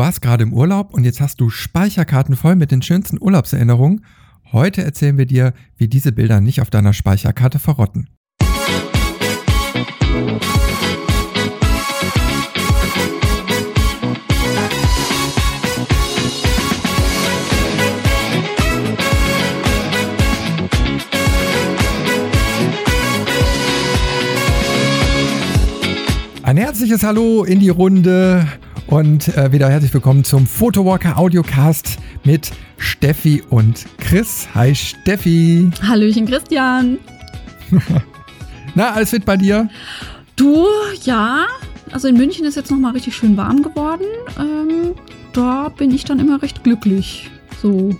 warst gerade im Urlaub und jetzt hast du Speicherkarten voll mit den schönsten Urlaubserinnerungen. Heute erzählen wir dir, wie diese Bilder nicht auf deiner Speicherkarte verrotten. Ein herzliches Hallo in die Runde und äh, wieder herzlich willkommen zum Photowalker Audiocast mit Steffi und Chris. Hi Steffi. Hallöchen Christian. Na, alles fit bei dir? Du, ja. Also in München ist jetzt nochmal richtig schön warm geworden. Ähm, da bin ich dann immer recht glücklich. So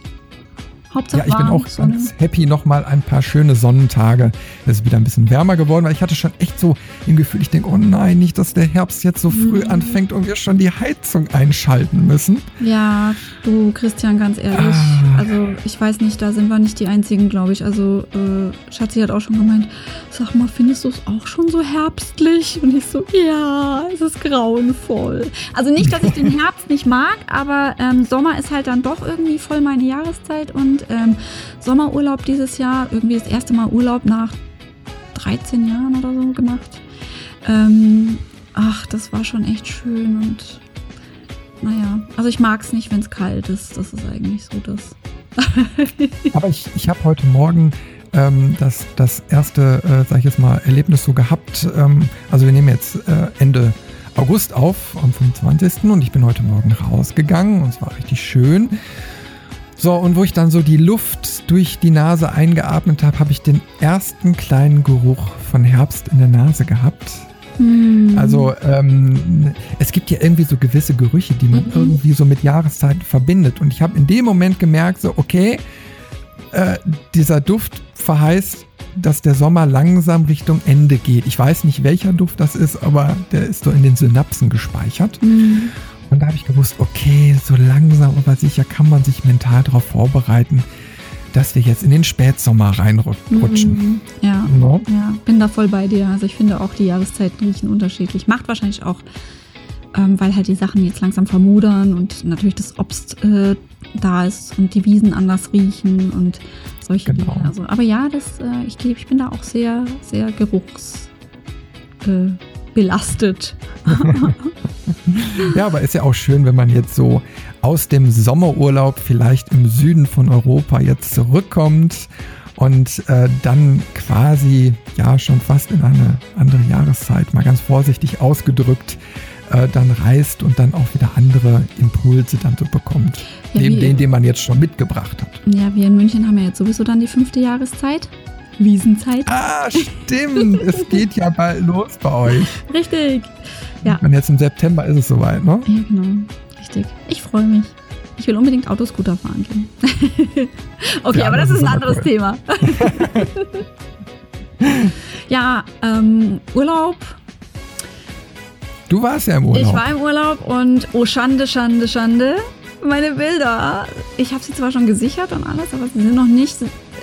Hauptsache ja, ich bin auch Sonne. ganz happy. Nochmal ein paar schöne Sonnentage. Es ist wieder ein bisschen wärmer geworden, weil ich hatte schon echt so im Gefühl, ich denke, oh nein, nicht, dass der Herbst jetzt so früh mhm. anfängt und wir schon die Heizung einschalten müssen. Ja, du, Christian, ganz ehrlich. Ah. Also, ich weiß nicht, da sind wir nicht die Einzigen, glaube ich. Also, äh, Schatzi hat auch schon gemeint, sag mal, findest du es auch schon so herbstlich? Und ich so, ja, es ist grauenvoll. Also nicht, dass ich den Herbst nicht mag, aber ähm, Sommer ist halt dann doch irgendwie voll meine Jahreszeit und ähm, Sommerurlaub dieses Jahr, irgendwie das erste Mal Urlaub nach 13 Jahren oder so gemacht. Ähm, ach, das war schon echt schön und naja, also ich mag es nicht, wenn es kalt ist. Das ist eigentlich so das. Aber ich, ich habe heute Morgen ähm, das, das erste, äh, sag ich jetzt mal, Erlebnis so gehabt. Ähm, also wir nehmen jetzt äh, Ende August auf, am 25. und ich bin heute Morgen rausgegangen und es war richtig schön. So, und wo ich dann so die Luft durch die Nase eingeatmet habe, habe ich den ersten kleinen Geruch von Herbst in der Nase gehabt. Mm. Also ähm, es gibt ja irgendwie so gewisse Gerüche, die man mhm. irgendwie so mit Jahreszeiten verbindet. Und ich habe in dem Moment gemerkt, so, okay, äh, dieser Duft verheißt, dass der Sommer langsam Richtung Ende geht. Ich weiß nicht, welcher Duft das ist, aber der ist so in den Synapsen gespeichert. Mm. Und da habe ich gewusst, okay, so langsam aber sicher kann man sich mental darauf vorbereiten, dass wir jetzt in den Spätsommer reinrutschen. Mhm, ja, no? ja, bin da voll bei dir. Also ich finde auch, die Jahreszeiten riechen unterschiedlich. Macht wahrscheinlich auch, ähm, weil halt die Sachen jetzt langsam vermudern und natürlich das Obst äh, da ist und die Wiesen anders riechen und solche genau. Dinge. Also, aber ja, das, äh, ich, ich bin da auch sehr, sehr geruchs. Äh, belastet. ja, aber ist ja auch schön, wenn man jetzt so aus dem Sommerurlaub vielleicht im Süden von Europa jetzt zurückkommt und äh, dann quasi ja schon fast in eine andere Jahreszeit, mal ganz vorsichtig ausgedrückt, äh, dann reist und dann auch wieder andere Impulse dann so bekommt. Ja, neben denen, den man jetzt schon mitgebracht hat. Ja, wir in München haben ja jetzt sowieso dann die fünfte Jahreszeit. Wiesenzeit. Ah, stimmt. es geht ja bald los bei euch. Richtig. Ja. Und jetzt im September ist es soweit, ne? Ja, genau. Richtig. Ich freue mich. Ich will unbedingt Autoscooter fahren gehen. okay, ja, aber das, das ist ein anderes cool. Thema. ja, ähm, Urlaub. Du warst ja im Urlaub. Ich war im Urlaub und oh Schande, Schande, Schande. Meine Bilder. Ich habe sie zwar schon gesichert und alles, aber sie sind noch nicht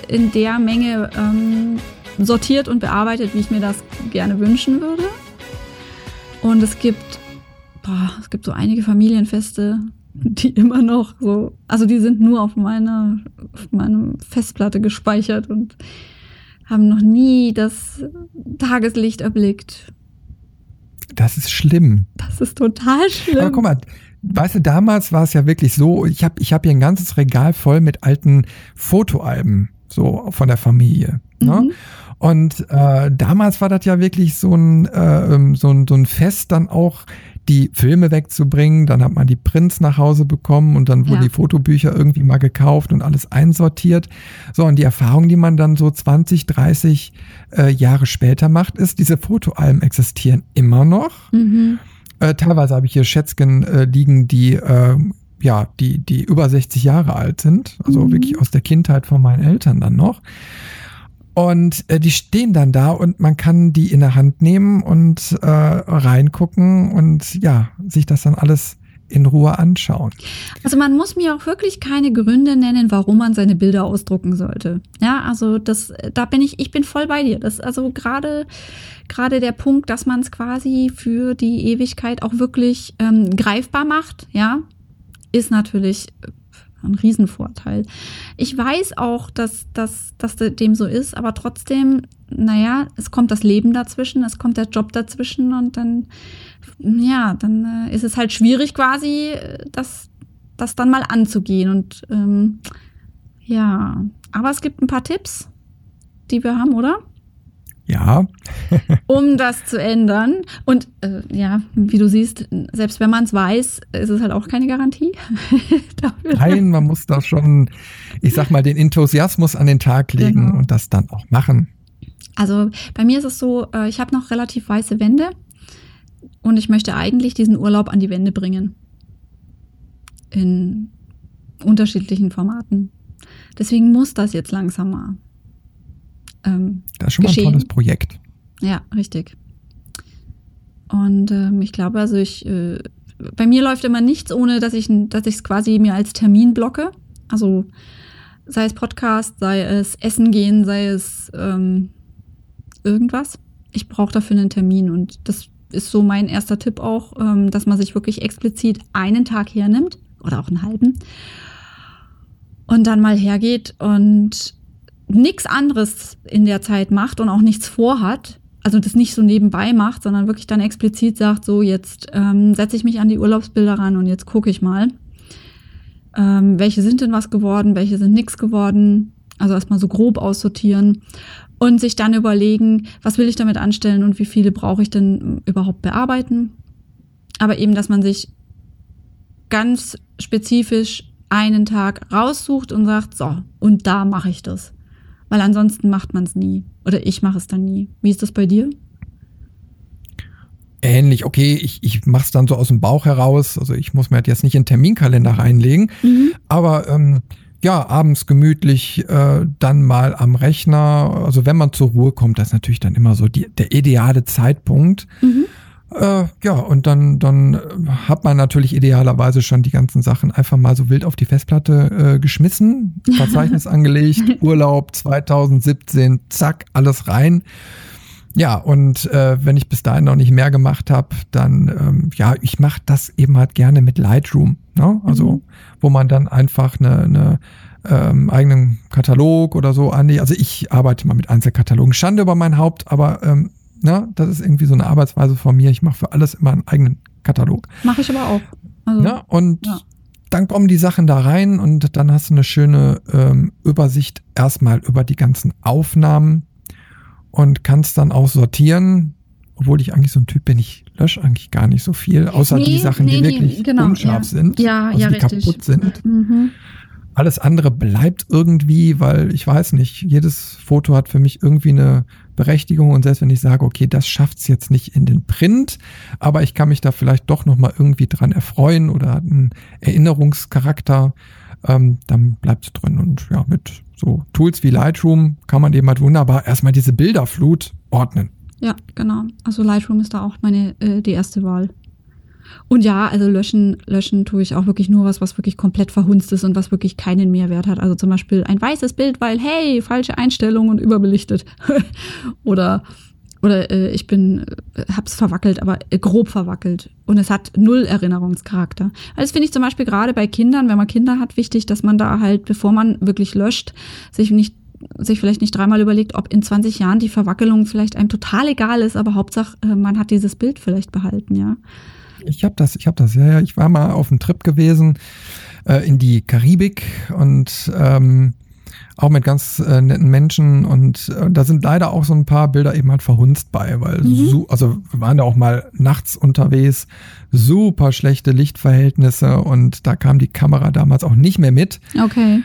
in der Menge ähm, sortiert und bearbeitet, wie ich mir das gerne wünschen würde. Und es gibt, boah, es gibt so einige Familienfeste, die immer noch so, also die sind nur auf meiner, auf meiner Festplatte gespeichert und haben noch nie das Tageslicht erblickt. Das ist schlimm. Das ist total schlimm. Aber guck mal, weißt du, damals war es ja wirklich so, ich habe ich hab hier ein ganzes Regal voll mit alten Fotoalben so von der Familie. Ne? Mhm. Und äh, damals war das ja wirklich so ein, äh, ähm, so, ein, so ein Fest, dann auch die Filme wegzubringen. Dann hat man die Prints nach Hause bekommen und dann wurden ja. die Fotobücher irgendwie mal gekauft und alles einsortiert. So, und die Erfahrung, die man dann so 20, 30 äh, Jahre später macht, ist, diese Fotoalben existieren immer noch. Mhm. Äh, teilweise habe ich hier Schätzchen äh, liegen, die äh, ja, die, die über 60 Jahre alt sind, also mhm. wirklich aus der Kindheit von meinen Eltern dann noch. Und äh, die stehen dann da und man kann die in der Hand nehmen und äh, reingucken und ja, sich das dann alles in Ruhe anschauen. Also man muss mir auch wirklich keine Gründe nennen, warum man seine Bilder ausdrucken sollte. Ja, also das, da bin ich, ich bin voll bei dir. Das also gerade gerade der Punkt, dass man es quasi für die Ewigkeit auch wirklich ähm, greifbar macht. Ja, ist natürlich ein Riesenvorteil. Ich weiß auch, dass, dass, dass dem so ist, aber trotzdem, naja, es kommt das Leben dazwischen, es kommt der Job dazwischen und dann, ja, dann äh, ist es halt schwierig quasi, das, das dann mal anzugehen. Und ähm, ja, aber es gibt ein paar Tipps, die wir haben, oder? Ja. um das zu ändern. Und äh, ja, wie du siehst, selbst wenn man es weiß, ist es halt auch keine Garantie. Nein, man muss da schon, ich sag mal, den Enthusiasmus an den Tag legen genau. und das dann auch machen. Also bei mir ist es so, äh, ich habe noch relativ weiße Wände und ich möchte eigentlich diesen Urlaub an die Wände bringen. In unterschiedlichen Formaten. Deswegen muss das jetzt langsam mal ähm, das ist schon geschehen. mal ein tolles Projekt. Ja, richtig. Und ähm, ich glaube, also ich, äh, bei mir läuft immer nichts, ohne dass ich dass ich es quasi mir als Termin blocke. Also sei es Podcast, sei es Essen gehen, sei es ähm, irgendwas. Ich brauche dafür einen Termin und das ist so mein erster Tipp auch, ähm, dass man sich wirklich explizit einen Tag hernimmt oder auch einen halben und dann mal hergeht und nichts anderes in der Zeit macht und auch nichts vorhat, also das nicht so nebenbei macht, sondern wirklich dann explizit sagt, so jetzt ähm, setze ich mich an die Urlaubsbilder ran und jetzt gucke ich mal, ähm, welche sind denn was geworden, welche sind nichts geworden. Also erstmal so grob aussortieren und sich dann überlegen, was will ich damit anstellen und wie viele brauche ich denn überhaupt bearbeiten. Aber eben, dass man sich ganz spezifisch einen Tag raussucht und sagt, so, und da mache ich das weil ansonsten macht man es nie. Oder ich mache es dann nie. Wie ist das bei dir? Ähnlich, okay, ich, ich mache es dann so aus dem Bauch heraus. Also ich muss mir jetzt nicht in den Terminkalender reinlegen, mhm. aber ähm, ja, abends gemütlich äh, dann mal am Rechner. Also wenn man zur Ruhe kommt, das ist natürlich dann immer so die, der ideale Zeitpunkt. Mhm. Äh, ja, und dann, dann äh, hat man natürlich idealerweise schon die ganzen Sachen einfach mal so wild auf die Festplatte äh, geschmissen, Verzeichnis angelegt, Urlaub 2017, zack, alles rein. Ja, und äh, wenn ich bis dahin noch nicht mehr gemacht habe, dann, ähm, ja, ich mache das eben halt gerne mit Lightroom. Ne? Also, mhm. wo man dann einfach eine, eine ähm, eigenen Katalog oder so anlegt. Also ich arbeite mal mit Einzelkatalogen. Schande über mein Haupt, aber ähm, Ne? Das ist irgendwie so eine Arbeitsweise von mir. Ich mache für alles immer einen eigenen Katalog. Mache ich aber auch. Also, ne? Und ja. dann kommen die Sachen da rein und dann hast du eine schöne ähm, Übersicht erstmal über die ganzen Aufnahmen und kannst dann auch sortieren. Obwohl ich eigentlich so ein Typ bin, ich lösche eigentlich gar nicht so viel, außer nee, die Sachen, nee, die wirklich die, genau, unscharf ja. sind, ja, also ja, die richtig. kaputt sind. Mhm. Alles andere bleibt irgendwie, weil ich weiß nicht, jedes Foto hat für mich irgendwie eine Berechtigung und selbst wenn ich sage, okay, das schafft es jetzt nicht in den Print, aber ich kann mich da vielleicht doch nochmal irgendwie dran erfreuen oder hat einen Erinnerungscharakter, ähm, dann bleibt es drin. Und ja, mit so Tools wie Lightroom kann man eben halt wunderbar erstmal diese Bilderflut ordnen. Ja, genau. Also Lightroom ist da auch meine äh, die erste Wahl. Und ja, also löschen, löschen tue ich auch wirklich nur was, was wirklich komplett verhunzt ist und was wirklich keinen Mehrwert hat. Also zum Beispiel ein weißes Bild, weil, hey, falsche Einstellung und überbelichtet. oder oder äh, ich bin, äh, hab's verwackelt, aber äh, grob verwackelt. Und es hat null Erinnerungscharakter. Also das finde ich zum Beispiel gerade bei Kindern, wenn man Kinder hat, wichtig, dass man da halt, bevor man wirklich löscht, sich nicht sich vielleicht nicht dreimal überlegt, ob in 20 Jahren die Verwackelung vielleicht einem total egal ist, aber Hauptsache, äh, man hat dieses Bild vielleicht behalten, ja. Ich habe das, ich habe das, ja, ja. Ich war mal auf einem Trip gewesen äh, in die Karibik und ähm, auch mit ganz äh, netten Menschen und äh, da sind leider auch so ein paar Bilder eben halt verhunzt bei, weil mhm. so, also wir waren da auch mal nachts unterwegs, super schlechte Lichtverhältnisse und da kam die Kamera damals auch nicht mehr mit. Okay.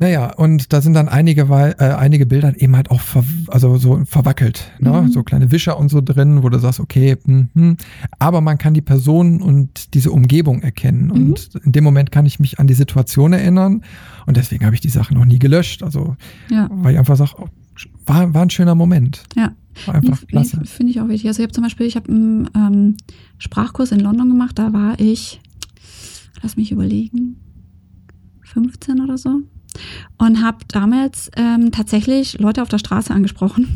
Naja, und da sind dann einige, äh, einige Bilder eben halt auch ver also so verwackelt. Ne? Mhm. So kleine Wischer und so drin, wo du sagst, okay, mh, aber man kann die Person und diese Umgebung erkennen. Mhm. Und in dem Moment kann ich mich an die Situation erinnern. Und deswegen habe ich die Sachen noch nie gelöscht. Also, ja. weil ich einfach sage, oh, war, war ein schöner Moment. Ja. War einfach nee, klasse. Nee, Finde ich auch wichtig. Also ich habe zum Beispiel, ich habe einen ähm, Sprachkurs in London gemacht, da war ich, lass mich überlegen, 15 oder so und habe damals ähm, tatsächlich Leute auf der Straße angesprochen.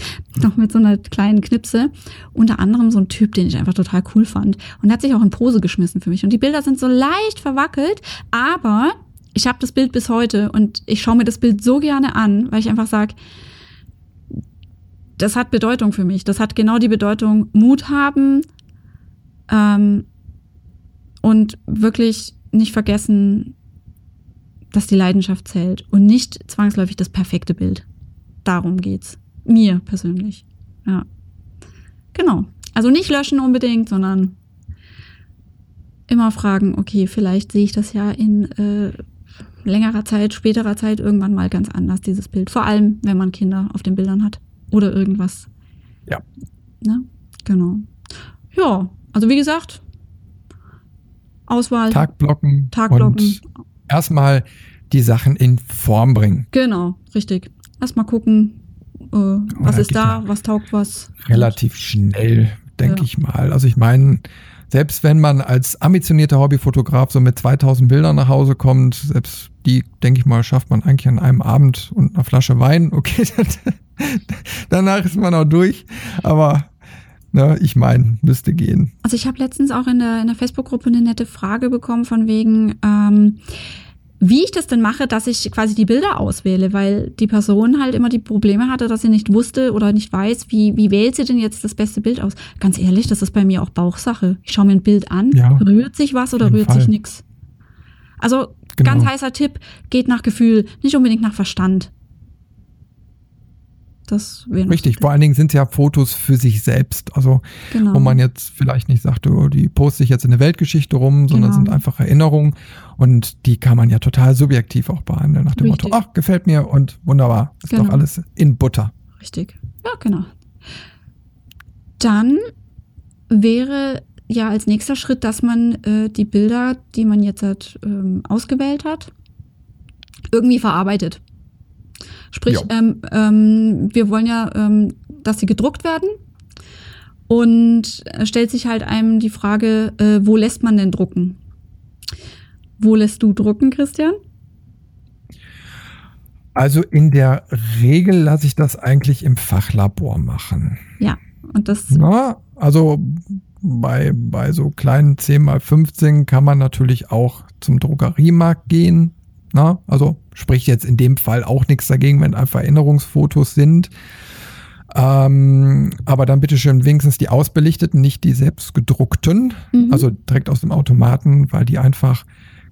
noch mit so einer kleinen Knipse. Unter anderem so ein Typ, den ich einfach total cool fand. Und hat sich auch in Pose geschmissen für mich. Und die Bilder sind so leicht verwackelt, aber ich habe das Bild bis heute und ich schaue mir das Bild so gerne an, weil ich einfach sage, das hat Bedeutung für mich. Das hat genau die Bedeutung Mut haben ähm, und wirklich nicht vergessen, dass die Leidenschaft zählt und nicht zwangsläufig das perfekte Bild. Darum geht's. Mir persönlich. Ja. Genau. Also nicht löschen unbedingt, sondern immer fragen, okay, vielleicht sehe ich das ja in äh, längerer Zeit, späterer Zeit irgendwann mal ganz anders, dieses Bild. Vor allem, wenn man Kinder auf den Bildern hat oder irgendwas. Ja. Ne? Genau. Ja, also wie gesagt, Auswahl. Tagblocken. Tagblocken. Erstmal die Sachen in Form bringen. Genau, richtig. Erstmal gucken, äh, was ist da, was taugt was. Relativ schnell, denke ja. ich mal. Also ich meine, selbst wenn man als ambitionierter Hobbyfotograf so mit 2000 Bildern nach Hause kommt, selbst die, denke ich mal, schafft man eigentlich an einem Abend und einer Flasche Wein. Okay, danach ist man auch durch. Aber ne, ich meine, müsste gehen. Also ich habe letztens auch in der, in der Facebook-Gruppe eine nette Frage bekommen von wegen, ähm, wie ich das denn mache, dass ich quasi die Bilder auswähle, weil die Person halt immer die Probleme hatte, dass sie nicht wusste oder nicht weiß, wie, wie wählt sie denn jetzt das beste Bild aus. Ganz ehrlich, das ist bei mir auch Bauchsache. Ich schaue mir ein Bild an, ja, rührt sich was oder rührt Fall. sich nichts. Also genau. ganz heißer Tipp, geht nach Gefühl, nicht unbedingt nach Verstand. Das Richtig, vor allen Dingen sind es ja Fotos für sich selbst. Also, genau. wo man jetzt vielleicht nicht sagt, oh, die poste ich jetzt in eine Weltgeschichte rum, sondern genau. sind einfach Erinnerungen. Und die kann man ja total subjektiv auch behandeln, nach dem Richtig. Motto, ach, gefällt mir und wunderbar. Ist genau. doch alles in Butter. Richtig. Ja, genau. Dann wäre ja als nächster Schritt, dass man äh, die Bilder, die man jetzt hat, ähm, ausgewählt hat, irgendwie verarbeitet. Sprich, ähm, ähm, wir wollen ja, ähm, dass sie gedruckt werden. Und stellt sich halt einem die Frage, äh, wo lässt man denn drucken? Wo lässt du drucken, Christian? Also in der Regel lasse ich das eigentlich im Fachlabor machen. Ja, und das. Na, also bei, bei so kleinen 10 mal 15 kann man natürlich auch zum Drogeriemarkt gehen. Na, also spricht jetzt in dem Fall auch nichts dagegen, wenn einfach Erinnerungsfotos sind. Ähm, aber dann bitte schön wenigstens die ausbelichteten, nicht die selbst gedruckten, mhm. also direkt aus dem Automaten, weil die einfach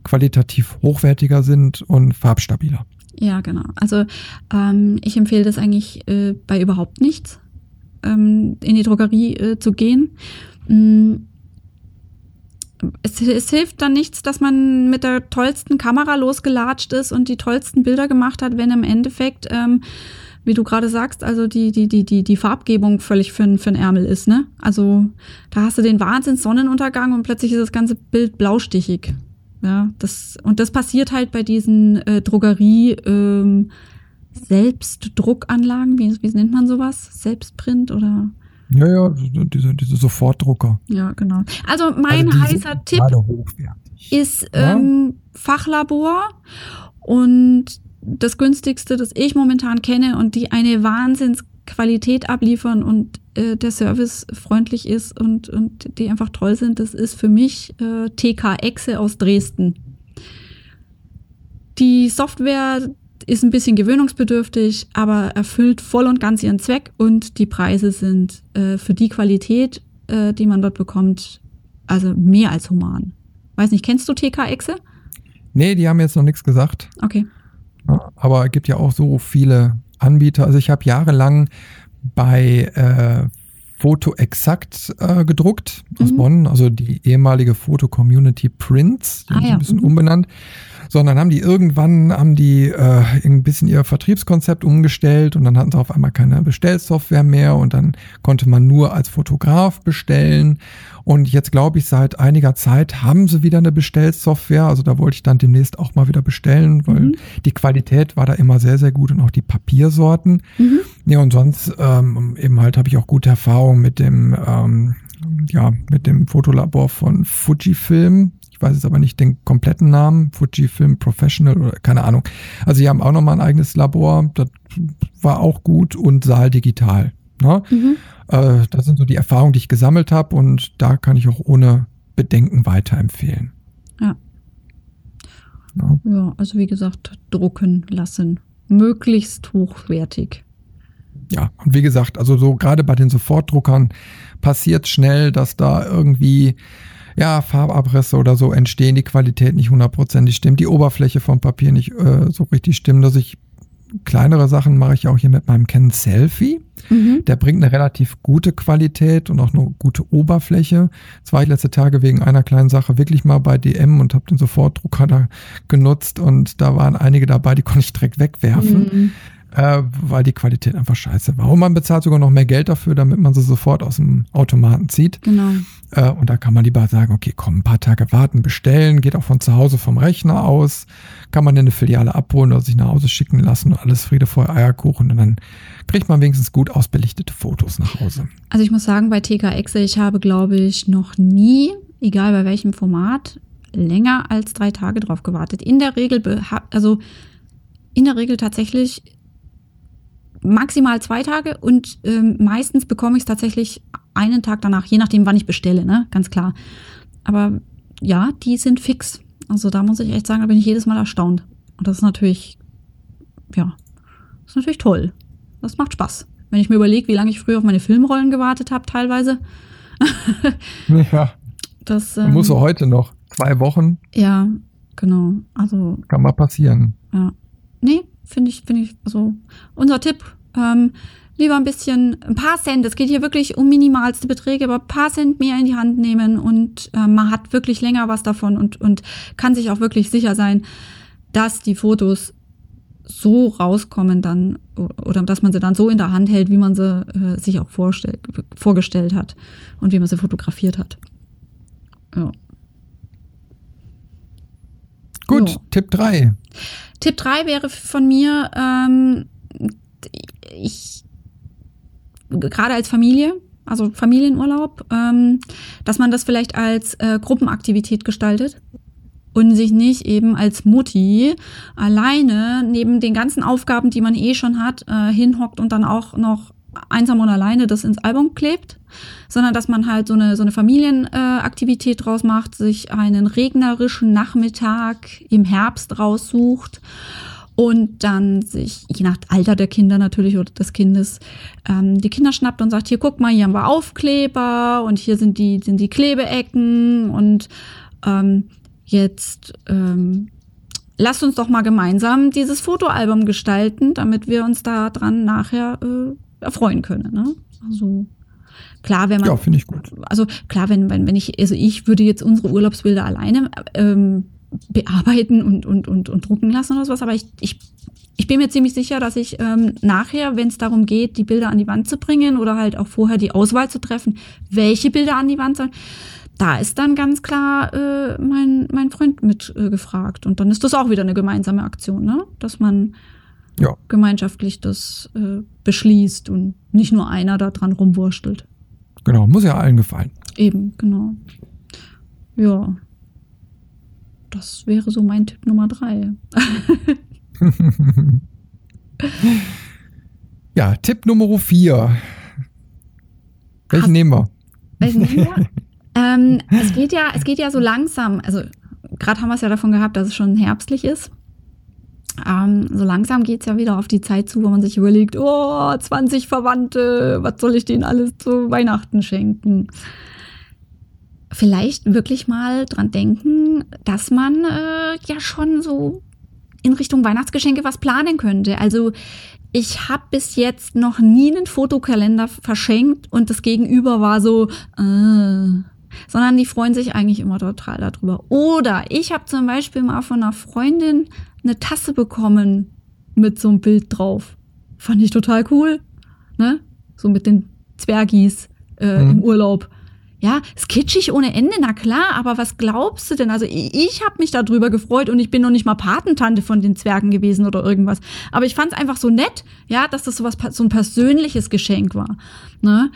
qualitativ hochwertiger sind und farbstabiler. Ja, genau. Also ähm, ich empfehle das eigentlich äh, bei überhaupt nichts, ähm, in die Drogerie äh, zu gehen. Es, es, hilft dann nichts, dass man mit der tollsten Kamera losgelatscht ist und die tollsten Bilder gemacht hat, wenn im Endeffekt, ähm, wie du gerade sagst, also die, die, die, die, die Farbgebung völlig für, für den Ärmel ist, ne? Also da hast du den Wahnsinns Sonnenuntergang und plötzlich ist das ganze Bild blaustichig. Ja, das, und das passiert halt bei diesen äh, Drogerie, ähm, Selbstdruckanlagen, wie, wie nennt man sowas? Selbstprint oder ja, ja, diese, diese Sofortdrucker. Ja, genau. Also mein also heißer Tipp ist ähm, Fachlabor und das günstigste, das ich momentan kenne und die eine Wahnsinnsqualität abliefern und äh, der Service freundlich ist und, und die einfach toll sind, das ist für mich äh, TK Exe aus Dresden. Die Software ist ein bisschen gewöhnungsbedürftig, aber erfüllt voll und ganz ihren Zweck und die Preise sind äh, für die Qualität, äh, die man dort bekommt, also mehr als human. Weiß nicht, kennst du TK-Exe? Nee, die haben jetzt noch nichts gesagt. Okay. Aber es gibt ja auch so viele Anbieter. Also ich habe jahrelang bei äh, Foto Exakt äh, gedruckt aus mhm. Bonn, also die ehemalige Foto Community Prints, die ah, ja. ein bisschen mhm. umbenannt sondern haben die irgendwann haben die äh, ein bisschen ihr Vertriebskonzept umgestellt und dann hatten sie auf einmal keine Bestellsoftware mehr und dann konnte man nur als Fotograf bestellen und jetzt glaube ich seit einiger Zeit haben sie wieder eine Bestellsoftware, also da wollte ich dann demnächst auch mal wieder bestellen, weil mhm. die Qualität war da immer sehr sehr gut und auch die Papiersorten. Mhm. Ja und sonst ähm, eben halt habe ich auch gute Erfahrungen mit dem ähm, ja, mit dem Fotolabor von Fujifilm ich weiß jetzt aber nicht den kompletten Namen, Fujifilm Professional oder keine Ahnung. Also sie haben auch nochmal ein eigenes Labor, das war auch gut und Saal Digital. Ne? Mhm. Äh, das sind so die Erfahrungen, die ich gesammelt habe und da kann ich auch ohne Bedenken weiterempfehlen. Ja. Ja, ja also wie gesagt, drucken lassen. Möglichst hochwertig. Ja, und wie gesagt, also so gerade bei den Sofortdruckern passiert schnell, dass da irgendwie ja, Farbabrisse oder so entstehen, die Qualität nicht hundertprozentig stimmt, die Oberfläche vom Papier nicht äh, so richtig stimmt, dass ich kleinere Sachen mache ich auch hier mit meinem Canon Selfie. Mhm. Der bringt eine relativ gute Qualität und auch eine gute Oberfläche. Jetzt war ich letzte Tage wegen einer kleinen Sache wirklich mal bei DM und habe den Sofortdrucker da genutzt und da waren einige dabei, die konnte ich direkt wegwerfen. Mhm äh, weil die Qualität einfach scheiße war. Und man bezahlt sogar noch mehr Geld dafür, damit man sie sofort aus dem Automaten zieht. Genau. Äh, und da kann man lieber sagen, okay, komm, ein paar Tage warten, bestellen, geht auch von zu Hause vom Rechner aus, kann man in eine Filiale abholen oder sich nach Hause schicken lassen und alles Friede vor Eierkuchen und dann kriegt man wenigstens gut ausbelichtete Fotos nach Hause. Also ich muss sagen, bei TKX, ich habe, glaube ich, noch nie, egal bei welchem Format, länger als drei Tage drauf gewartet. In der Regel, also in der Regel tatsächlich maximal zwei Tage und ähm, meistens bekomme ich es tatsächlich einen Tag danach, je nachdem, wann ich bestelle, ne? Ganz klar. Aber ja, die sind fix. Also da muss ich echt sagen, da bin ich jedes Mal erstaunt. Und das ist natürlich, ja, das ist natürlich toll. Das macht Spaß. Wenn ich mir überlege, wie lange ich früher auf meine Filmrollen gewartet habe, teilweise. ja. Das ähm, muss er heute noch. Zwei Wochen. Ja, genau. Also. Kann mal passieren. Ja. Nee, finde ich, finde ich, also unser Tipp, ähm, lieber ein bisschen, ein paar Cent, es geht hier wirklich um minimalste Beträge, aber ein paar Cent mehr in die Hand nehmen und äh, man hat wirklich länger was davon und, und kann sich auch wirklich sicher sein, dass die Fotos so rauskommen dann oder dass man sie dann so in der Hand hält, wie man sie äh, sich auch vorgestellt hat und wie man sie fotografiert hat. Ja. Gut, jo. Tipp 3. Tipp 3 wäre von mir, ähm, ich gerade als Familie, also Familienurlaub, ähm, dass man das vielleicht als äh, Gruppenaktivität gestaltet und sich nicht eben als Mutti alleine neben den ganzen Aufgaben, die man eh schon hat, äh, hinhockt und dann auch noch einsam und alleine das ins Album klebt, sondern dass man halt so eine, so eine Familienaktivität äh, draus macht, sich einen regnerischen Nachmittag im Herbst raussucht und dann sich, je nach Alter der Kinder natürlich oder des Kindes, ähm, die Kinder schnappt und sagt, hier guck mal, hier haben wir Aufkleber und hier sind die, sind die Klebeecken und ähm, jetzt ähm, lasst uns doch mal gemeinsam dieses Fotoalbum gestalten, damit wir uns da dran nachher äh, erfreuen können. Ne? Also klar, wenn man. Ja, finde ich gut. Also klar, wenn, wenn, wenn ich, also ich würde jetzt unsere Urlaubsbilder alleine ähm, bearbeiten und, und, und, und drucken lassen oder sowas, aber ich, ich, ich bin mir ziemlich sicher, dass ich ähm, nachher, wenn es darum geht, die Bilder an die Wand zu bringen oder halt auch vorher die Auswahl zu treffen, welche Bilder an die Wand sollen, da ist dann ganz klar äh, mein, mein Freund mit äh, gefragt. Und dann ist das auch wieder eine gemeinsame Aktion, ne? Dass man ja. gemeinschaftlich das äh, beschließt und nicht nur einer da dran rumwurstelt. Genau, muss ja allen gefallen. Eben, genau. Ja. Das wäre so mein Tipp Nummer drei. ja, Tipp Nummer vier. Welchen Hast, nehmen wir? Welchen nehmen wir? ähm, es, geht ja, es geht ja so langsam, also gerade haben wir es ja davon gehabt, dass es schon herbstlich ist. Ähm, so langsam geht es ja wieder auf die Zeit zu, wo man sich überlegt, oh, 20 Verwandte, was soll ich denen alles zu Weihnachten schenken? Vielleicht wirklich mal dran denken, dass man äh, ja schon so in Richtung Weihnachtsgeschenke was planen könnte. Also ich habe bis jetzt noch nie einen Fotokalender verschenkt und das Gegenüber war so, äh, sondern die freuen sich eigentlich immer total darüber. Oder ich habe zum Beispiel mal von einer Freundin eine Tasse bekommen mit so einem Bild drauf. Fand ich total cool. Ne? So mit den Zwergis äh, mhm. im Urlaub. Ja, ist kitschig ohne Ende, na klar, aber was glaubst du denn? Also ich, ich habe mich darüber gefreut und ich bin noch nicht mal Patentante von den Zwergen gewesen oder irgendwas. Aber ich fand es einfach so nett, ja, dass das so, was, so ein persönliches Geschenk war. Ne?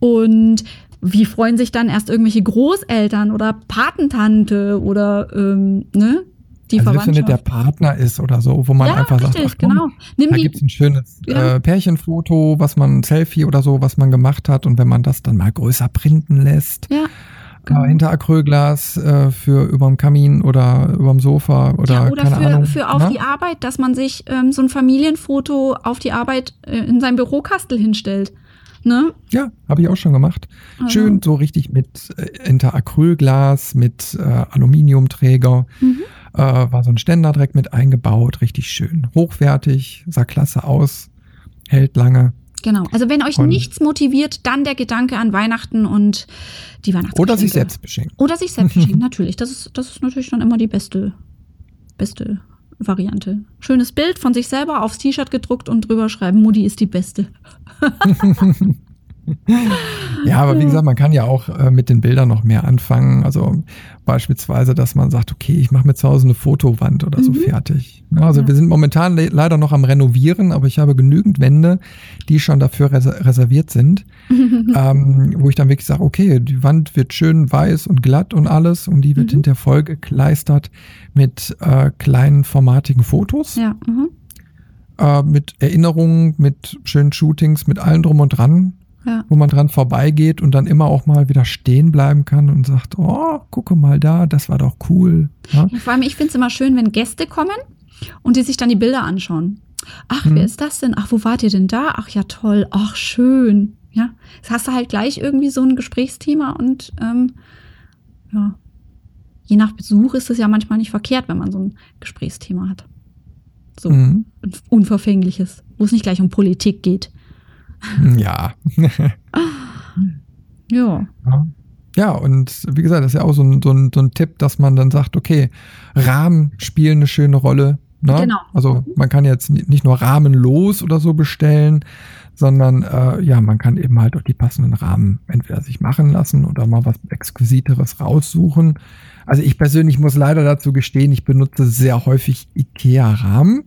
Und wie freuen sich dann erst irgendwelche Großeltern oder Patentante oder ähm, ne? die also Verwandtschaft. wenn der Partner ist oder so, wo man ja, einfach richtig, sagt, ach, komm, genau. Nimm da die, gibt's ein schönes Ja. äh, Pärchenfoto, was man, ein Selfie oder so, was man gemacht hat. Und wenn man das dann mal größer printen lässt, ja, genau. äh, hinter Acrylglas äh, für überm Kamin oder überm Sofa oder, ja, oder keine für, Ahnung. für auf ne? die Arbeit, dass man sich ähm, so ein Familienfoto auf die Arbeit äh, in sein Bürokastel hinstellt. Ne? Ja, habe ich auch schon gemacht. Also, Schön so richtig mit äh, hinter Acrylglas, mit äh, Aluminiumträger. Mhm. Äh, war so ein Ständer direkt mit eingebaut, richtig schön. Hochwertig, sah klasse aus, hält lange. Genau. Also wenn euch Und- nichts motiviert, dann der Gedanke an Weihnachten und die Weihnachtsgeschenke. Oder sich selbst beschenken. Oder sich selbst beschenken, natürlich. Das ist, das ist natürlich dann immer die beste, beste Variante. Schönes Bild von sich selber aufs T-Shirt gedruckt und drüber schreiben, Mutti ist die Beste. Ja, aber wie gesagt, man kann ja auch äh, mit den Bildern noch mehr anfangen. Also beispielsweise, dass man sagt, okay, ich mache mir zu Hause eine Fotowand oder so Mhm. fertig. Also Ja. wir sind momentan le leider noch am Renovieren, aber ich habe genügend Wände, die schon dafür res reserviert sind, ähm, wo ich dann wirklich sage, okay, die Wand wird schön weiß und glatt und alles und die wird Mhm. hinterher vollgekleistert mit äh, kleinen formatigen Fotos, ja. Mhm. äh, mit Erinnerungen, mit schönen Shootings, mit allem drum und dran ja. wo man dran vorbeigeht und dann immer auch mal wieder stehen bleiben kann und sagt, oh, gucke mal da, das war doch cool. Ja? Vor allem, ich finde es immer schön, wenn Gäste kommen und die sich dann die Bilder anschauen. Ach, Mhm. wer ist das denn? Ach, wo wart ihr denn da? Ach ja, toll. Ach, schön. Ja, jetzt hast du halt gleich irgendwie so ein Gesprächsthema und ähm, ja, je nach Besuch ist es ja manchmal nicht verkehrt, wenn man so ein Gesprächsthema hat. So Mhm. ein unverfängliches, wo es nicht gleich um Politik geht. Ja. Ja, Ja, und wie gesagt, das ist ja auch so ein, so, ein, so ein Tipp, dass man dann sagt, okay, Rahmen spielen eine schöne Rolle. Ne? Genau. Also man kann jetzt ni- nicht nur rahmenlos oder so bestellen, sondern äh, ja, man kann eben halt auch die passenden Rahmen entweder sich machen lassen oder mal was Exquisiteres raussuchen. Also ich persönlich muss leider dazu gestehen, ich benutze sehr häufig IKEA-Rahmen,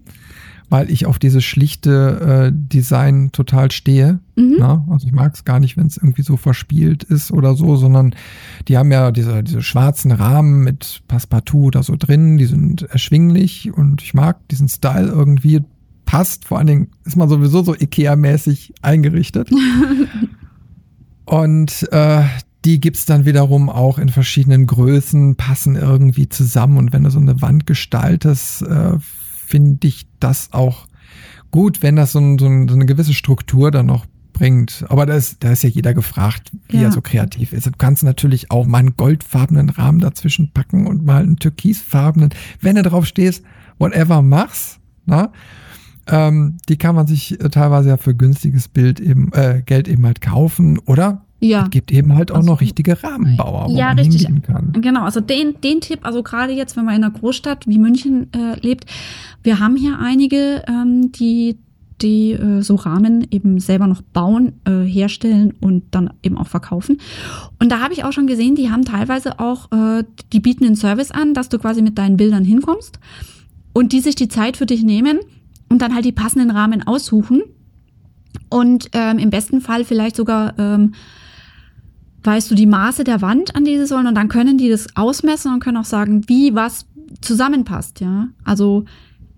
weil ich auf dieses schlichte äh, Design total stehe. mhm. Na, also ich mag es gar nicht, wenn es irgendwie so verspielt ist oder so, sondern die haben ja diese, diese schwarzen Rahmen mit Passepartout oder so drin, die sind erschwinglich und ich mag diesen Style irgendwie, passt, vor allen Dingen ist man sowieso so Ikea-mäßig eingerichtet. und äh, die gibt's dann wiederum auch in verschiedenen Größen, passen irgendwie zusammen und wenn du so eine Wand gestaltest, äh, finde ich das auch gut, wenn das so, ein, so, ein, so eine gewisse Struktur dann noch bringt. Aber da ist, da ist ja jeder gefragt, wie Ja. er so kreativ ist. Du kannst natürlich auch mal einen goldfarbenen Rahmen dazwischen packen und mal einen türkisfarbenen. Wenn du drauf stehst, whatever, mach's. Na? Ähm, die kann man sich äh, teilweise ja für günstiges Bild eben, äh, Geld eben halt kaufen. Oder ja. es gibt eben halt auch Also- noch richtige Rahmenbauer, wo Ja, man richtig. hingehen kann. Genau, also den, den Tipp, also gerade jetzt, wenn man in einer Großstadt wie München äh, lebt, wir haben hier einige, ähm, die die äh, so Rahmen eben selber noch bauen, äh, herstellen und dann eben auch verkaufen. Und da habe ich auch schon gesehen, die haben teilweise auch, äh, die bieten den Service an, dass du quasi mit deinen Bildern hinkommst und die sich die Zeit für dich nehmen und dann halt die passenden Rahmen aussuchen und ähm, im besten Fall vielleicht sogar ähm, weißt du die Maße der Wand, an die sie sollen und dann können die das ausmessen und können auch sagen, wie was zusammenpasst, ja. Also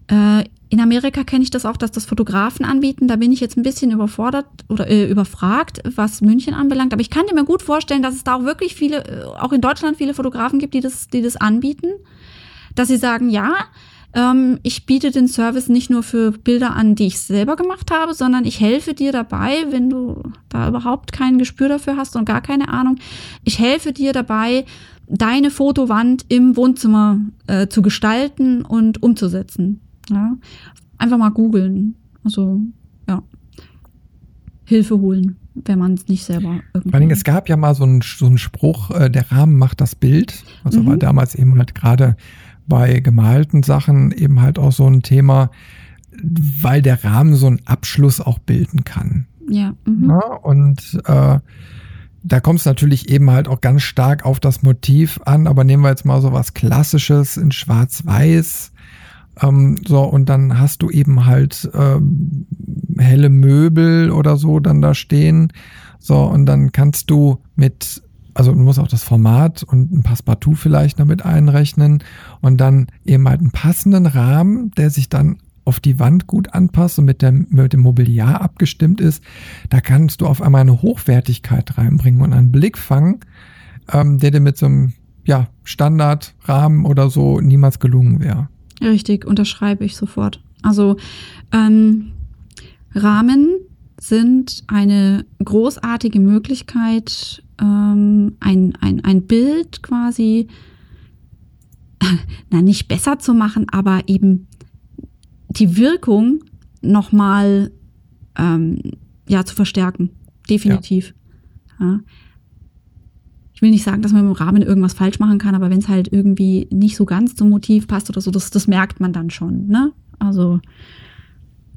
äh, in Amerika kenne ich das auch, dass das Fotografen anbieten. Da bin ich jetzt ein bisschen überfordert oder äh, überfragt, was München anbelangt. Aber ich kann mir gut vorstellen, dass es da auch wirklich viele, äh, auch in Deutschland viele Fotografen gibt, die das, die das anbieten. Dass sie sagen, ja, ähm, ich biete den Service nicht nur für Bilder an, die ich selber gemacht habe, sondern ich helfe dir dabei, wenn du da überhaupt kein Gespür dafür hast und gar keine Ahnung. Ich helfe dir dabei, deine Fotowand im Wohnzimmer äh, zu gestalten und umzusetzen. Ja? Einfach mal googeln. Also, ja. Hilfe holen, wenn man es nicht selber irgendwie. Vor allen Dingen, es gab ja mal so einen, so einen Spruch, äh, der Rahmen macht das Bild. Also Mhm. war damals eben halt gerade bei gemalten Sachen eben halt auch so ein Thema, weil der Rahmen so einen Abschluss auch bilden kann. ja. Mhm. Ja, und äh, da kommt es natürlich eben halt auch ganz stark auf das Motiv an, aber nehmen wir jetzt mal so was Klassisches in Schwarz-Weiß. Ähm, so, und dann hast du eben halt ähm, helle Möbel oder so dann da stehen. So, und dann kannst du mit also du musst auch das Format und ein Passepartout vielleicht noch mit einrechnen und dann eben halt einen passenden Rahmen, der sich dann auf die Wand gut anpasst und mit, der, mit dem Mobiliar abgestimmt ist, da kannst du auf einmal eine Hochwertigkeit reinbringen und einen Blickfang, ähm, der dir mit so einem ja, Standardrahmen oder so niemals gelungen wäre. Richtig, unterschreibe ich sofort. Also ähm, Rahmen sind eine großartige Möglichkeit, ähm, ein, ein, ein Bild quasi, na nicht besser zu machen, aber eben die Wirkung nochmal ähm, ja, zu verstärken. Definitiv. Ja. ja. Ich will nicht sagen, dass man dem Rahmen irgendwas falsch machen kann, aber wenn es halt irgendwie nicht so ganz zum Motiv passt oder so, das, das merkt man dann schon. Ne? Also,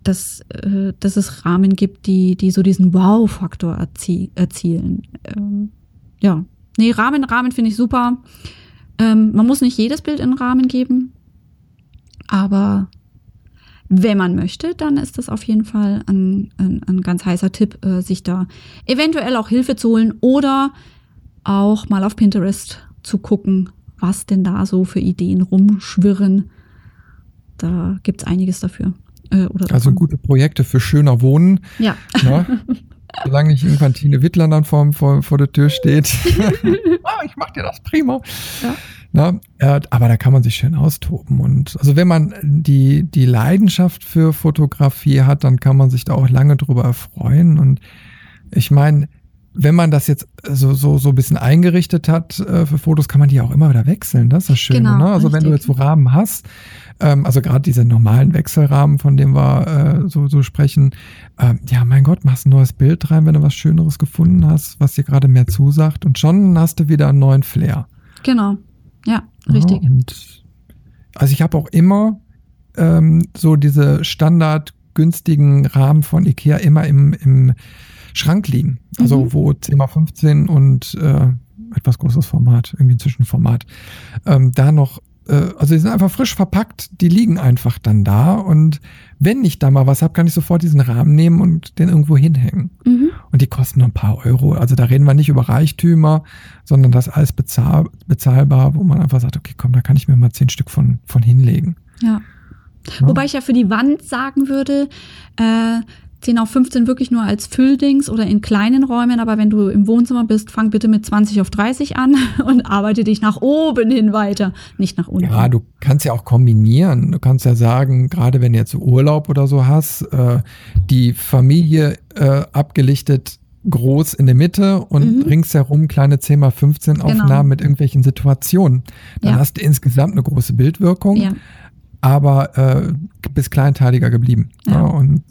dass, äh, dass es Rahmen gibt, die, die so diesen Wow-Faktor erzie erzielen. Ähm, ja, nee, Rahmen, Rahmen finde ich super. Ähm, man muss nicht jedes Bild in Rahmen geben, aber wenn man möchte, dann ist das auf jeden Fall ein, ein, ein ganz heißer Tipp, äh, sich da eventuell auch Hilfe zu holen oder auch mal auf Pinterest zu gucken, was denn da so für Ideen rumschwirren. Da gibt es einiges dafür. Äh, also gute Projekte für schöner Wohnen. Ja. Ne? Solange nicht irgendwann Tine Wittler dann vor, vor, vor der Tür steht. ah, ich mach dir das prima. Ja. Na, äh, aber da kann man sich schön austoben. Und also wenn man die, die Leidenschaft für Fotografie hat, dann kann man sich da auch lange drüber erfreuen. Und ich meine, wenn man das jetzt so, so, so ein bisschen eingerichtet hat äh, für Fotos, kann man die auch immer wieder wechseln. Das ist das Schöne. Genau, ne? Also richtig. wenn du jetzt so Rahmen hast, ähm, also gerade diese normalen Wechselrahmen, von denen wir äh, so, so sprechen, äh, ja, mein Gott, machst ein neues Bild rein, wenn du was Schöneres gefunden hast, was dir gerade mehr zusagt und schon hast du wieder einen neuen Flair. Genau. Ja, richtig. Ja, und also ich habe auch immer ähm, so diese standard günstigen Rahmen von Ikea immer im, im Schrank liegen. Also mhm. wo 10x15 und äh, etwas großes Format, irgendwie ein Zwischenformat, ähm, da noch, äh, also die sind einfach frisch verpackt, die liegen einfach dann da und wenn ich da mal was habe, kann ich sofort diesen Rahmen nehmen und den irgendwo hinhängen. Mhm. Und die kosten nur ein paar Euro. Also da reden wir nicht über Reichtümer, sondern das alles bezahl bezahlbar, wo man einfach sagt, okay, komm, da kann ich mir mal zehn Stück von, von hinlegen. Ja. ja. Wobei ich ja für die Wand sagen würde, äh, 10 auf 15 wirklich nur als Fülldings oder in kleinen Räumen, aber wenn du im Wohnzimmer bist, fang bitte mit 20 auf 30 an und arbeite dich nach oben hin weiter, nicht nach unten. Ja, du kannst ja auch kombinieren. Du kannst ja sagen, gerade wenn du jetzt Urlaub oder so hast, äh, die Familie äh, abgelichtet groß in der Mitte und mhm. ringsherum kleine 10 mal 15 genau. Aufnahmen genau. mit irgendwelchen Situationen. Dann ja. hast du insgesamt eine große Bildwirkung, ja. aber äh, bist kleinteiliger geblieben. Ja. ja und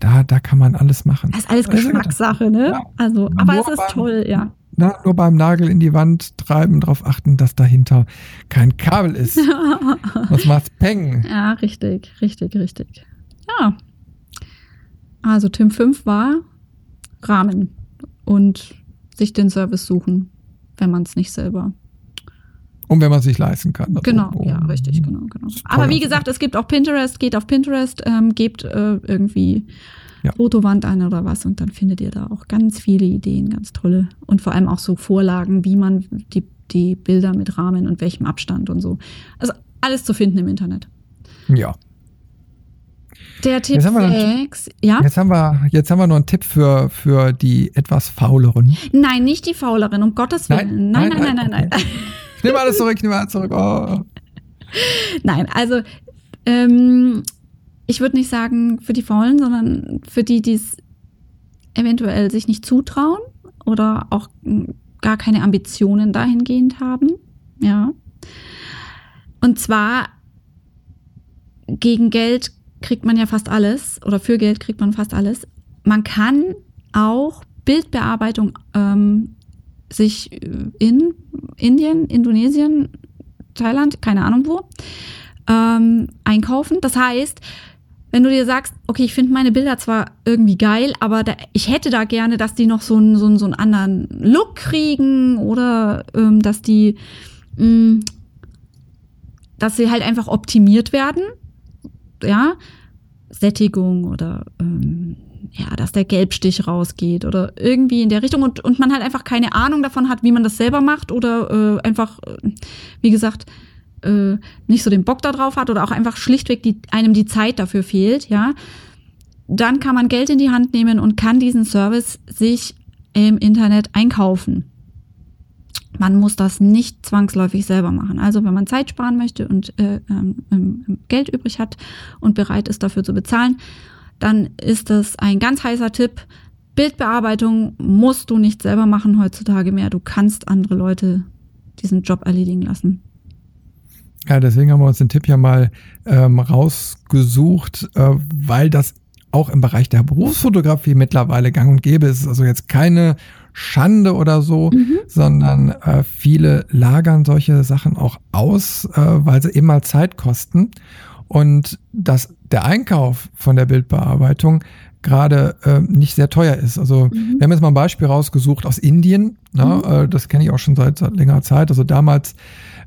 da, da kann man alles machen. Das ist alles Geschmackssache, ne? Ja. Also, aber nur es ist beim, toll, ja. Na, nur beim Nagel in die Wand treiben, darauf achten, dass dahinter kein Kabel ist. Was macht's Peng? Ja, richtig, richtig, richtig. Ja. Also Tim 5 war Rahmen und sich den Service suchen, wenn man es nicht selber und wenn man sich leisten kann. Genau, ja, richtig, genau, genau. Aber wie gesagt, es gibt auch Pinterest, geht auf Pinterest, ähm, gebt äh, irgendwie ja. Fotowand an oder was und dann findet ihr da auch ganz viele Ideen, ganz tolle. Und vor allem auch so Vorlagen, wie man die, die Bilder mit Rahmen und welchem Abstand und so. Also alles zu finden im Internet. Ja. Der Tipp 6, ja? Jetzt haben, wir, jetzt haben wir noch einen Tipp für, für die etwas fauleren. Nein, nicht die fauleren, um Gottes Willen. Nein, nein, nein, nein, nein. nein, nein. Ich nehme alles zurück, ich nehme alles zurück. Oh. Nein, also ähm, ich würde nicht sagen für die Faulen, sondern für die, die es eventuell sich nicht zutrauen oder auch gar keine Ambitionen dahingehend haben. Ja. Und zwar gegen Geld kriegt man ja fast alles oder für Geld kriegt man fast alles. Man kann auch Bildbearbeitung ähm, sich in Indien, Indonesien, Thailand, keine Ahnung wo, ähm, einkaufen. Das heißt, wenn du dir sagst, okay, ich finde meine Bilder zwar irgendwie geil, aber da, ich hätte da gerne, dass die noch so einen, so einen, so einen anderen Look kriegen oder ähm, dass die, mh, mm, dass sie halt einfach optimiert werden, ja, Sättigung oder ähm, ja, dass der Gelbstich rausgeht oder irgendwie in der Richtung und, und man halt einfach keine Ahnung davon hat, wie man das selber macht oder äh, einfach, äh, wie gesagt, äh, nicht so den Bock da drauf hat oder auch einfach schlichtweg die, einem die Zeit dafür fehlt, ja, dann kann man Geld in die Hand nehmen und kann diesen Service sich im Internet einkaufen. Man muss das nicht zwangsläufig selber machen. Also wenn man Zeit sparen möchte und äh, ähm, Geld übrig hat und bereit ist dafür zu bezahlen, dann ist das ein ganz heißer Tipp. Bildbearbeitung musst du nicht selber machen heutzutage mehr. Du kannst andere Leute diesen Job erledigen lassen. Ja, deswegen haben wir uns den Tipp ja mal ähm, rausgesucht, äh, weil das auch im Bereich der Berufsfotografie mittlerweile gang und gäbe ist. Also jetzt keine Schande oder so, mhm. sondern äh, viele lagern solche Sachen auch aus, äh, weil sie eben mal Zeit kosten. Und dass der Einkauf von der Bildbearbeitung gerade äh, nicht sehr teuer ist. Also mhm. wir haben jetzt mal ein Beispiel rausgesucht aus Indien. Ne? Mhm. Äh, das kenne ich auch schon seit, seit längerer Zeit. Also damals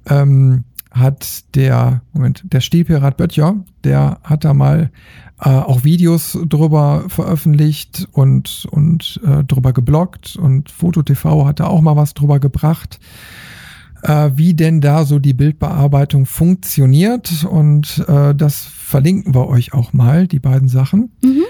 ähm, hat der, Moment, der Stilpirat Böttcher, der hat da mal äh, auch Videos drüber veröffentlicht und, und äh, drüber geblockt und FotoTV hat da auch mal was drüber gebracht, äh, wie denn da so die Bildbearbeitung funktioniert und äh, das verlinken wir euch auch mal, die beiden Sachen. Mhm.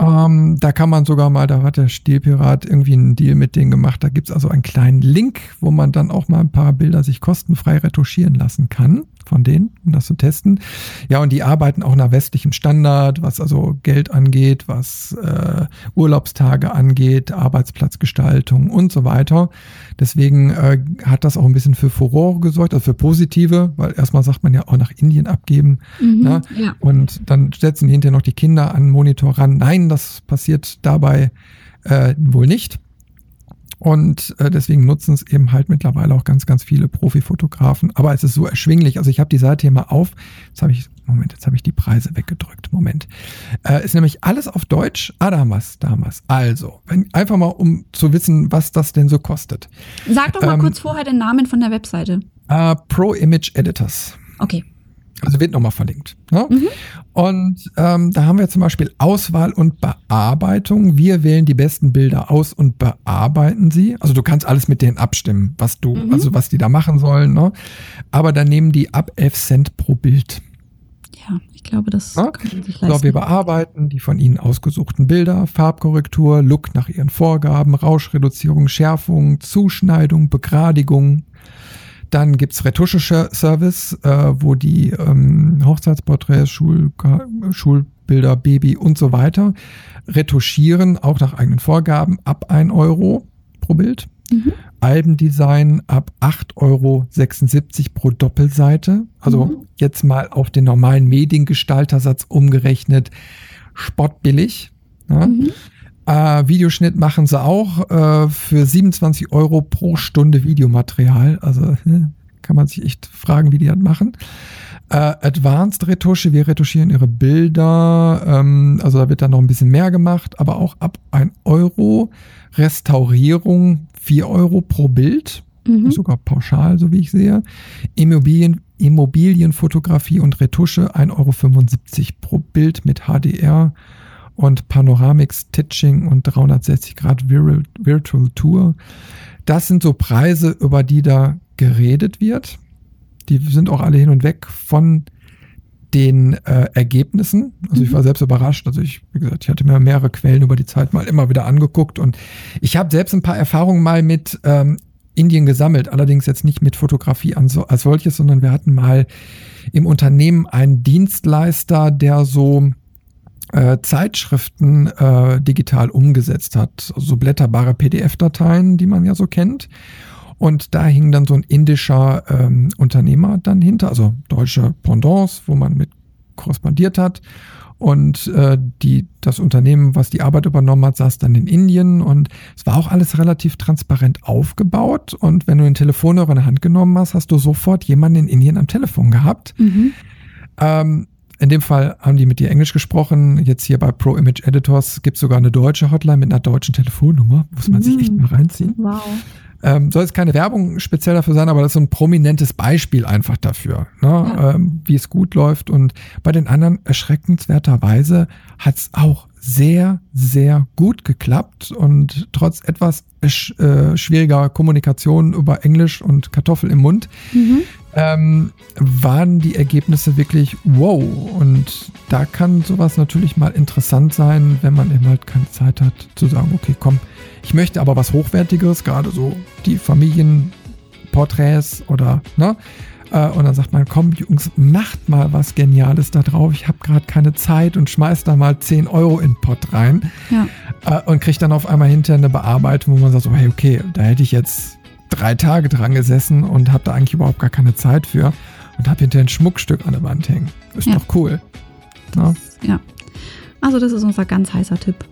Ähm, da kann man sogar mal, da hat der Stilpirat irgendwie einen Deal mit denen gemacht. Da gibt's also einen kleinen Link, wo man dann auch mal ein paar Bilder sich kostenfrei retuschieren lassen kann von denen, um das zu testen. Ja, und die arbeiten auch nach westlichem Standard, was also Geld angeht, was äh, Urlaubstage angeht, Arbeitsplatzgestaltung und so weiter. Deswegen äh, hat das auch ein bisschen für Furore gesorgt, also für positive, weil erstmal sagt man ja auch nach Indien abgeben. Mhm, ne? ja. Und dann setzen hinterher noch die Kinder an den Monitor ran. Nein, das passiert dabei äh, wohl nicht. Und äh, deswegen nutzen es eben halt mittlerweile auch ganz, ganz viele Profifotografen. Aber es ist so erschwinglich. Also ich habe die Seite hier mal auf. Jetzt habe ich, Moment, jetzt habe ich die Preise weggedrückt. Moment. Äh, ist nämlich alles auf Deutsch. Ah, damals, damals. Also, wenn, einfach mal, um zu wissen, was das denn so kostet. Sag doch mal ähm, kurz vorher den Namen von der Webseite. Äh, Pro Image Editors. Okay. Also wird nochmal verlinkt. Ne? Mhm. Und ähm, da haben wir zum Beispiel Auswahl und Bearbeitung. Wir wählen die besten Bilder aus und bearbeiten sie. Also du kannst alles mit denen abstimmen, was du, mhm. also was die da machen sollen. Ne? Aber dann nehmen die ab 11 Cent pro Bild. Ja, ich glaube, das ja? kann sich leisten. So, wir bearbeiten die von ihnen ausgesuchten Bilder, Farbkorrektur, Look nach ihren Vorgaben, Rauschreduzierung, Schärfung, Zuschneidung, Begradigung, dann gibt's Retusche-Service, äh, wo die ähm, Hochzeitsporträts, Schul Schulbilder, Baby und so weiter retuschieren, auch nach eigenen Vorgaben, ab ein Euro pro Bild. Mhm. Albendesign ab 8,76 Euro pro Doppelseite. Also mhm. jetzt mal auf den normalen Mediengestaltersatz umgerechnet, spottbillig. Ja. Mhm. Äh, Videoschnitt machen sie auch äh, für 27 Euro pro Stunde Videomaterial. Also ne, kann man sich echt fragen, wie die das machen. Äh, Advanced Retusche, wir retuschieren ihre Bilder. Ähm, also da wird dann noch ein bisschen mehr gemacht, aber auch ab 1 Euro. Restaurierung 4 Euro pro Bild. Mhm. Sogar pauschal, so wie ich sehe. Immobilien, Immobilienfotografie und Retusche 1,75 Euro pro Bild mit HDR und Panoramic Stitching und 360 Grad Virtual Tour. Das sind so Preise, über die da geredet wird. Die sind auch alle hin und weg von den äh, Ergebnissen. Also ich war mhm. selbst überrascht. Also ich, wie gesagt, ich hatte mir mehrere Quellen über die Zeit mal immer wieder angeguckt und ich habe selbst ein paar Erfahrungen mal mit ähm, Indien gesammelt, allerdings jetzt nicht mit Fotografie als solches, sondern wir hatten mal im Unternehmen einen Dienstleister, der so äh, Zeitschriften äh, digital umgesetzt hat. Also so blätterbare PDF-Dateien, die man ja so kennt. Und da hing dann so ein indischer ähm, Unternehmer dann hinter, also deutsche Pendants, wo man mit korrespondiert hat. Und äh, die, das Unternehmen, was die Arbeit übernommen hat, saß dann in Indien und es war auch alles relativ transparent aufgebaut. Und wenn du den Telefonhörer in der Hand genommen hast, hast du sofort jemanden in Indien am Telefon gehabt. Mhm. Ähm, in dem Fall haben die mit dir Englisch gesprochen. Jetzt hier bei Pro Image Editors gibt es sogar eine deutsche Hotline mit einer deutschen Telefonnummer. Muss man mm. sich echt mal reinziehen. Wow. Ähm, soll jetzt keine Werbung speziell dafür sein, aber das ist so ein prominentes Beispiel einfach dafür, ne? Ja. Ähm, wie es gut läuft. Und bei den anderen erschreckenswerterweise hat es auch sehr, sehr gut geklappt und trotz etwas äh, schwieriger Kommunikation über Englisch und Kartoffel im Mund mhm. Ähm, waren die Ergebnisse wirklich wow. Und da kann sowas natürlich mal interessant sein, wenn man eben halt keine Zeit hat zu sagen, okay, komm, ich möchte aber was Hochwertiges, gerade so die Familienporträts oder, ne? Äh, und dann sagt man, komm Jungs, macht mal was Geniales da drauf. Ich habe gerade keine Zeit und schmeißt da mal 10 Euro in den Pott rein. Ja. Äh, und kriegt dann auf einmal hinterher eine Bearbeitung, wo man sagt, so, hey, okay, da hätte ich jetzt drei Tage dran gesessen und habe da eigentlich überhaupt gar keine Zeit für und habe hinterher ein Schmuckstück an der Wand hängen. Ist ja. doch cool. Das, ja. Also das ist unser ganz heißer Tipp.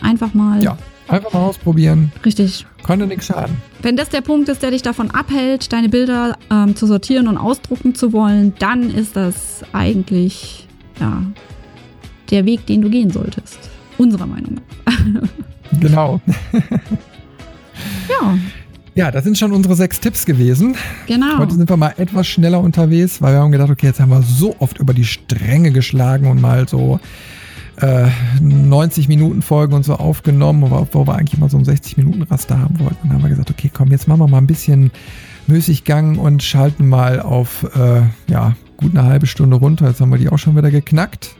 Einfach mal ja. Einfach mal ausprobieren. Richtig. Konnte nichts schaden. Wenn das der Punkt ist, der dich davon abhält, deine Bilder ähm, zu sortieren und ausdrucken zu wollen, dann ist das eigentlich ja, der Weg, den du gehen solltest. Unserer Meinung nach. genau. ja. Ja, das sind schon unsere sechs Tipps gewesen. Genau. Heute sind wir mal etwas schneller unterwegs, weil wir haben gedacht, okay, jetzt haben wir so oft über die Stränge geschlagen und mal so 90 äh, Minuten Folgen und so aufgenommen, wo wir eigentlich mal so ein 60 Minuten Raster haben wollten. Und dann haben wir gesagt, okay, komm, jetzt machen wir mal ein bisschen Müßiggang und schalten mal auf, äh, ja, gut eine halbe Stunde runter. Jetzt haben wir die auch schon wieder geknackt.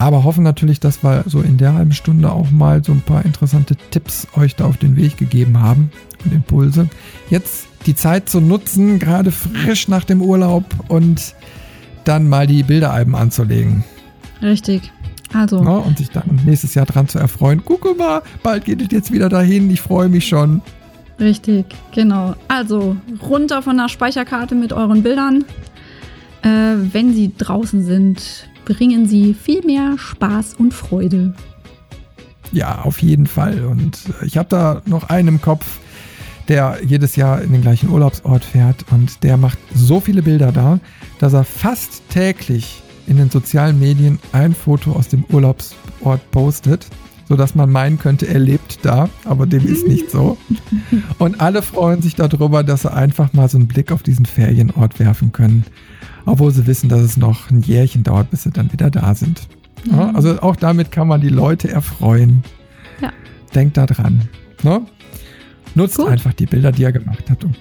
Aber hoffen natürlich, dass wir so in der halben Stunde auch mal so ein paar interessante Tipps euch da auf den Weg gegeben haben und Impulse. Jetzt die Zeit zu nutzen, gerade frisch nach dem Urlaub und dann mal die Bilderalben anzulegen. Richtig. Also. Na, und sich dann nächstes Jahr dran zu erfreuen. Guck mal, bald geht es jetzt wieder dahin. Ich freue mich schon. Richtig, genau. Also runter von der Speicherkarte mit euren Bildern. Äh, wenn sie draußen sind, bringen sie viel mehr Spaß und Freude. Ja, auf jeden Fall. Und ich habe da noch einen im Kopf, der jedes Jahr in den gleichen Urlaubsort fährt und der macht so viele Bilder da, dass er fast täglich in den sozialen Medien ein Foto aus dem Urlaubsort postet, sodass man meinen könnte, er lebt da, aber dem ist nicht so. Und alle freuen sich darüber, dass sie einfach mal so einen Blick auf diesen Ferienort werfen können, obwohl sie wissen, dass es noch ein Jährchen dauert, bis sie dann wieder da sind. Ja, also auch damit kann man die Leute erfreuen. Ja. Denkt da dran. Ne? Nutzt Gut. einfach die Bilder, die er gemacht hat und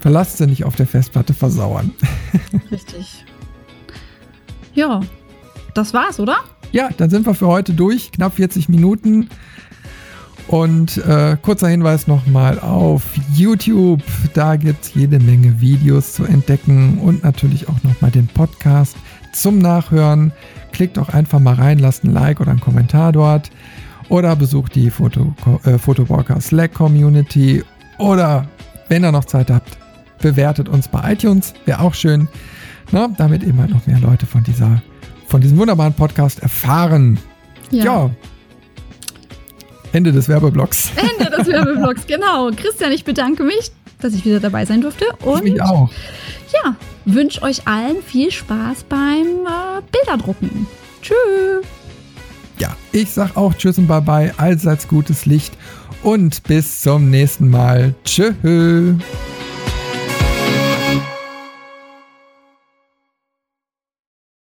verlasst sie nicht auf der Festplatte versauern. Richtig. Ja, das war's, oder? Ja, dann sind wir für heute durch. Knapp 40 Minuten. Und äh, kurzer Hinweis nochmal auf YouTube. Da gibt es jede Menge Videos zu entdecken und natürlich auch nochmal den Podcast zum Nachhören. Klickt auch einfach mal rein, lasst ein Like oder einen Kommentar dort. Oder besucht die Foto, äh, Slack Community. Oder wenn ihr noch Zeit habt, bewertet uns bei iTunes. Wäre auch schön. Na, damit eben halt noch mehr Leute von dieser, von diesem wunderbaren Podcast erfahren. Ja. ja. Ende des Werbeblocks. Ende des Werbeblocks, genau. Christian, ich bedanke mich, dass ich wieder dabei sein durfte. Und ich mich auch. Ja, wünsche euch allen viel Spaß beim äh, Bilderdrucken. Tschüss. Ja, ich sag auch Tschüss und Bye-bye, allseits gutes Licht und bis zum nächsten Mal. Tschüss.